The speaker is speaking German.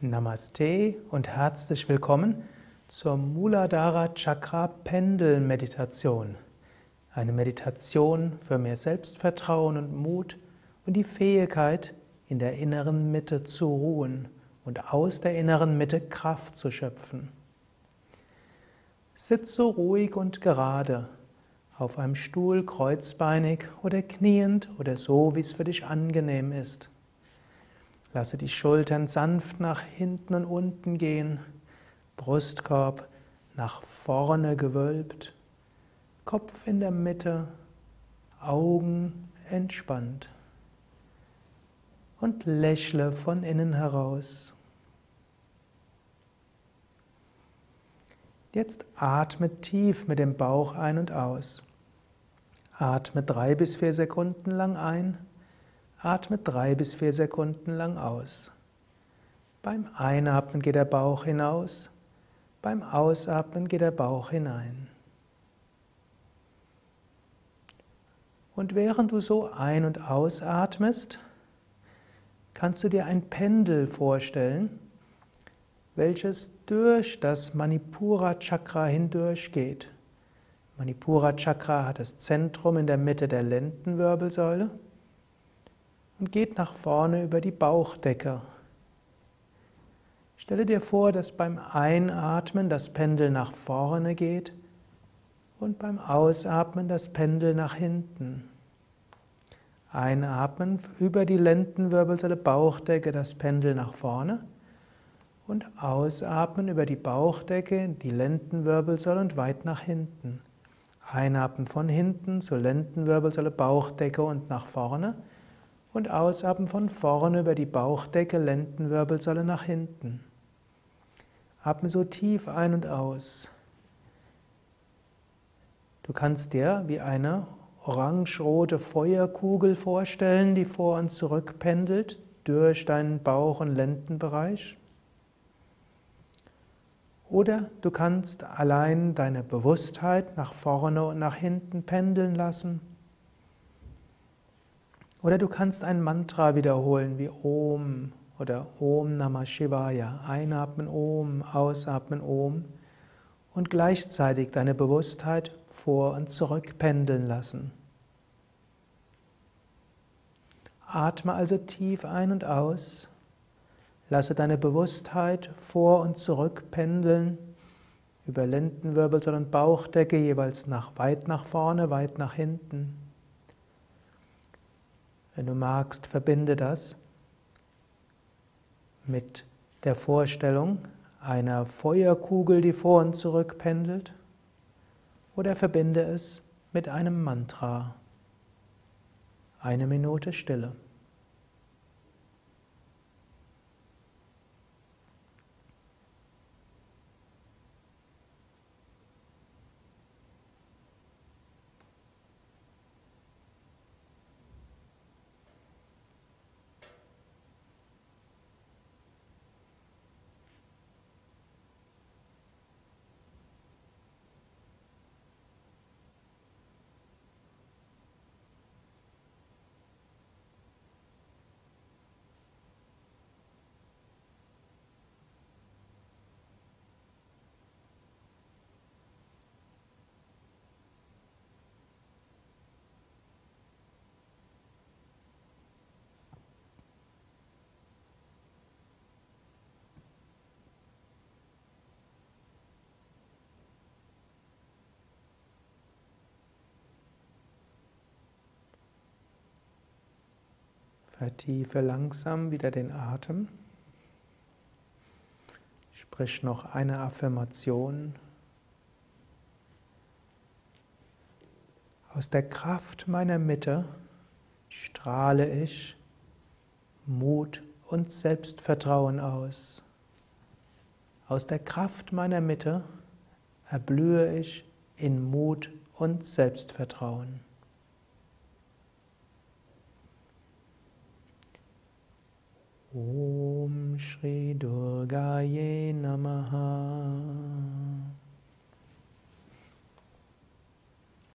Namaste und herzlich willkommen zur Muladhara Chakra Pendel Meditation. Eine Meditation für mehr Selbstvertrauen und Mut und die Fähigkeit, in der inneren Mitte zu ruhen und aus der inneren Mitte Kraft zu schöpfen. Sitze ruhig und gerade auf einem Stuhl kreuzbeinig oder kniend oder so, wie es für dich angenehm ist. Lasse die Schultern sanft nach hinten und unten gehen, Brustkorb nach vorne gewölbt, Kopf in der Mitte, Augen entspannt und lächle von innen heraus. Jetzt atme tief mit dem Bauch ein und aus. Atme drei bis vier Sekunden lang ein Atme drei bis vier Sekunden lang aus. Beim Einatmen geht der Bauch hinaus, beim Ausatmen geht der Bauch hinein. Und während du so ein- und ausatmest, kannst du dir ein Pendel vorstellen, welches durch das Manipura Chakra hindurchgeht. Manipura Chakra hat das Zentrum in der Mitte der Lendenwirbelsäule und geht nach vorne über die Bauchdecke. Stelle dir vor, dass beim Einatmen das Pendel nach vorne geht und beim Ausatmen das Pendel nach hinten. Einatmen über die Lendenwirbelsäule, Bauchdecke, das Pendel nach vorne und ausatmen über die Bauchdecke, die Lendenwirbelsäule und weit nach hinten. Einatmen von hinten zur Lendenwirbelsäule, Bauchdecke und nach vorne und ausatmen von vorne über die Bauchdecke, Lendenwirbelsäule nach hinten. Atme so tief ein und aus. Du kannst dir wie eine orange-rote Feuerkugel vorstellen, die vor und zurück pendelt durch deinen Bauch- und Lendenbereich. Oder du kannst allein deine Bewusstheit nach vorne und nach hinten pendeln lassen. Oder du kannst ein Mantra wiederholen wie Om oder Om Namah Shivaya. Einatmen Om, ausatmen Om und gleichzeitig deine Bewusstheit vor und zurück pendeln lassen. Atme also tief ein und aus. Lasse deine Bewusstheit vor und zurück pendeln über Lendenwirbelsäule und Bauchdecke jeweils nach weit nach vorne, weit nach hinten. Wenn du magst, verbinde das mit der Vorstellung einer Feuerkugel, die vor und zurück pendelt, oder verbinde es mit einem Mantra. Eine Minute Stille. Vertiefe langsam wieder den Atem. Sprich noch eine Affirmation. Aus der Kraft meiner Mitte strahle ich Mut und Selbstvertrauen aus. Aus der Kraft meiner Mitte erblühe ich in Mut und Selbstvertrauen. Om Shri Durgaye Namaha